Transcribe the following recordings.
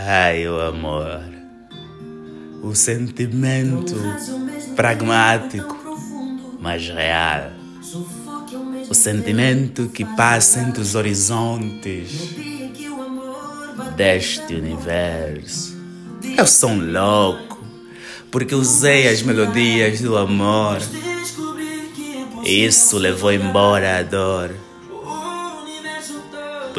Ai, o amor. O sentimento pragmático, mas real. O sentimento que passa entre os horizontes deste universo. Eu sou um louco, porque usei as melodias do amor. Isso levou embora a dor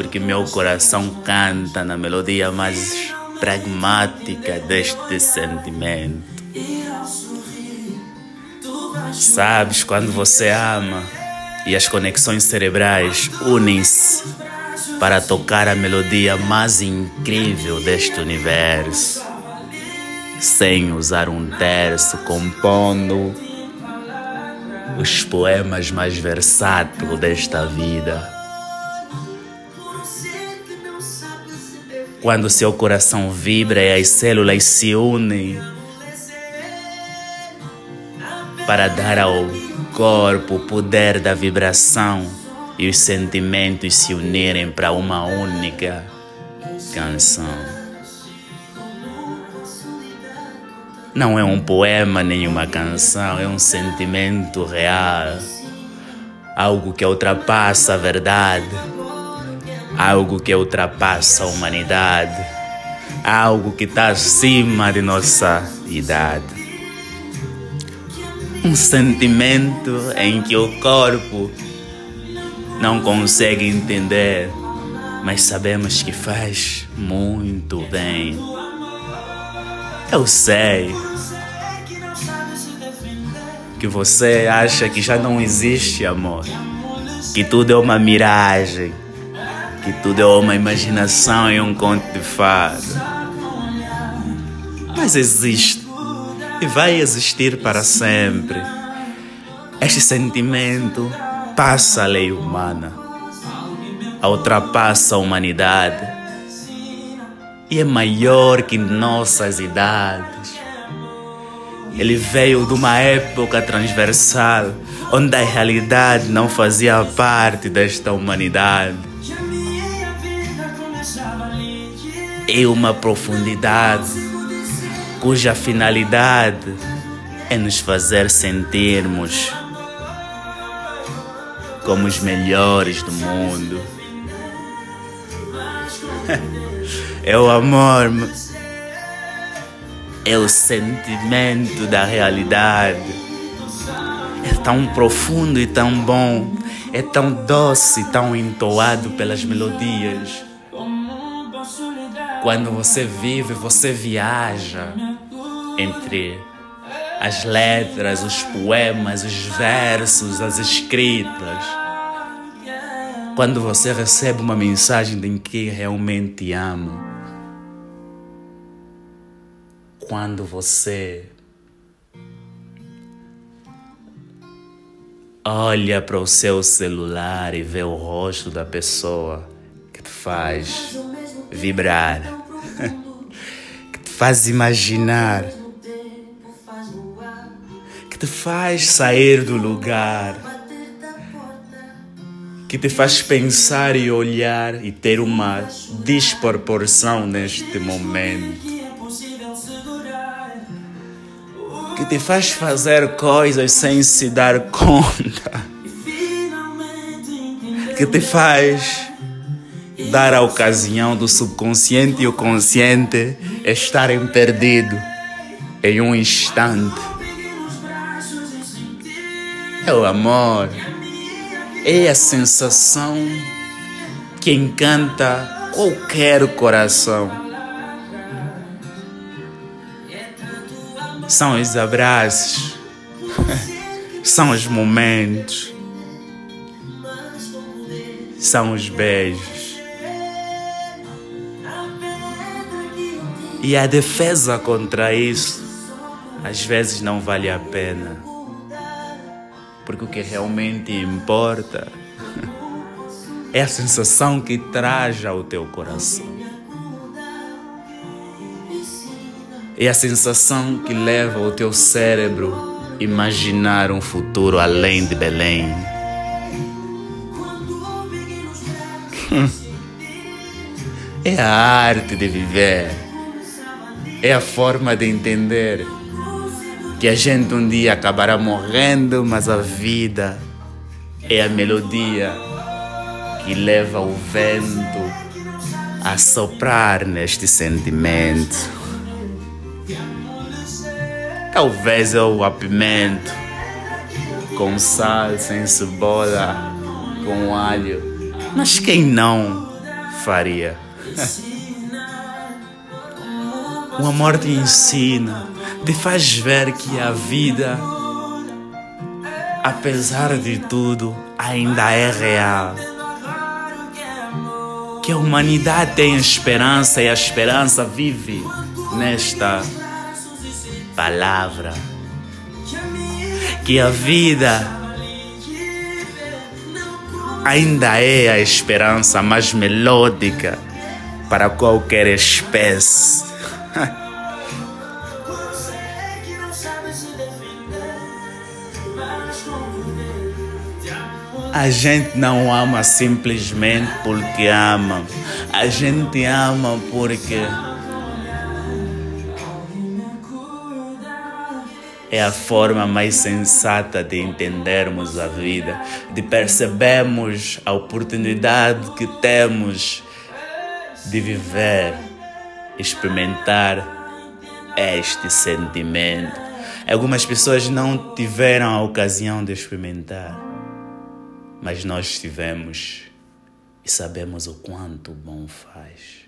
porque meu coração canta na melodia mais pragmática deste sentimento. Sabes quando você ama e as conexões cerebrais unem-se para tocar a melodia mais incrível deste universo, sem usar um terço, compondo os poemas mais versáteis desta vida. Quando seu coração vibra e as células se unem para dar ao corpo o poder da vibração e os sentimentos se unirem para uma única canção. Não é um poema nem uma canção, é um sentimento real, algo que ultrapassa a verdade algo que ultrapassa a humanidade, algo que está acima de nossa idade. Um sentimento em que o corpo não consegue entender, mas sabemos que faz muito bem. Eu sei que você acha que já não existe amor, que tudo é uma miragem que tudo é uma imaginação e um conto de fada. Mas existe e vai existir para sempre. Este sentimento passa a lei humana, ultrapassa a humanidade e é maior que nossas idades. Ele veio de uma época transversal onde a realidade não fazia parte desta humanidade é uma profundidade cuja finalidade é nos fazer sentirmos como os melhores do mundo. É o amor, é o sentimento da realidade. É tão profundo e tão bom, é tão doce e tão entoado pelas melodias quando você vive, você viaja entre as letras, os poemas, os versos, as escritas. Quando você recebe uma mensagem de quem realmente ama. Quando você olha para o seu celular e vê o rosto da pessoa que te faz vibrar, que te faz imaginar, que te faz sair do lugar, que te faz pensar e olhar e ter uma desproporção neste momento. Que te faz fazer coisas sem se dar conta. Que te faz dar a ocasião do subconsciente e o consciente estarem perdidos em um instante. É o amor, é a sensação que encanta qualquer coração. São os abraços, são os momentos, são os beijos. E a defesa contra isso, às vezes não vale a pena. Porque o que realmente importa é a sensação que traz ao teu coração. É a sensação que leva o teu cérebro a imaginar um futuro além de Belém. É a arte de viver é a forma de entender que a gente um dia acabará morrendo, mas a vida é a melodia que leva o vento a soprar neste sentimento. Talvez eu apimento com sal, sem cebola, com alho, mas quem não faria? O amor te ensina, te faz ver que a vida, apesar de tudo, ainda é real. Que a humanidade tem esperança e a esperança vive nesta palavra. Que a vida ainda é a esperança mais melódica para qualquer espécie. A gente não ama simplesmente porque ama. A gente ama porque é a forma mais sensata de entendermos a vida, de percebermos a oportunidade que temos de viver, experimentar este sentimento. Algumas pessoas não tiveram a ocasião de experimentar mas nós tivemos e sabemos o quanto bom faz.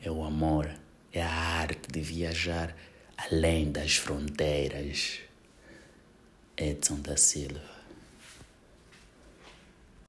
É o amor, é a arte de viajar além das fronteiras. Edson da Silva.